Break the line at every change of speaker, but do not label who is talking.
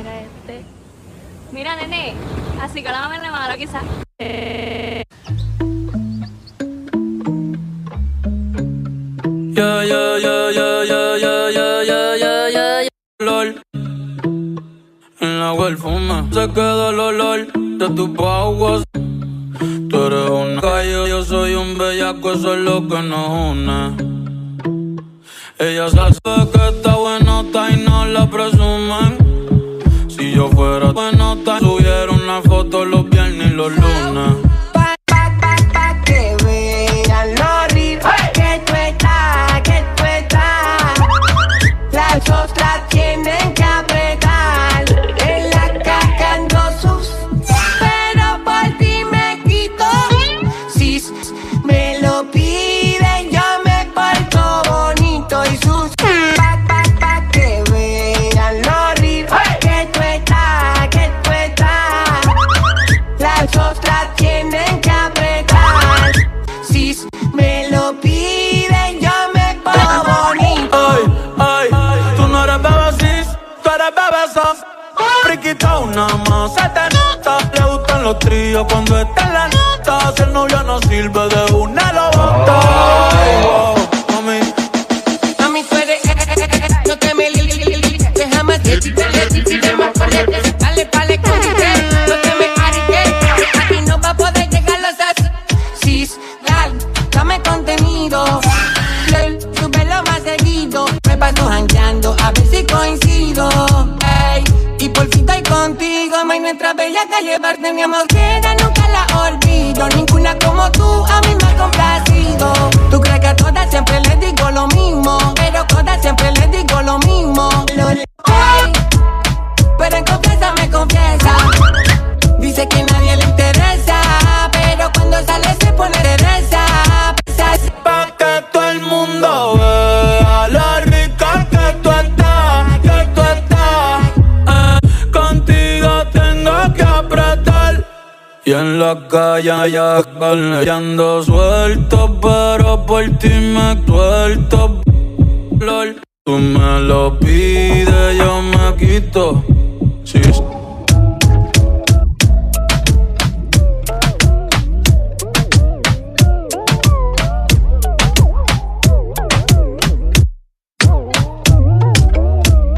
Mira este. Mira, nene. Así que la mamá le malo quizás.
En la web fuma se queda el olor de tu aguas. Tú eres una calle, yo soy un bellaco, eso es lo que nos une. Ella sabe que está subieron una foto los sos. Friquita una más, se te nota. Le gustan los tríos cuando está en la nota. Si el novio no sirve de una
contigo, ma, y nuestra bella calle bar de mi amor, que nunca la olvido, ninguna como tú.
Y en la calle ya ando suelto, pero por ti me suelto. Lol. Tú me lo pides, yo me quito.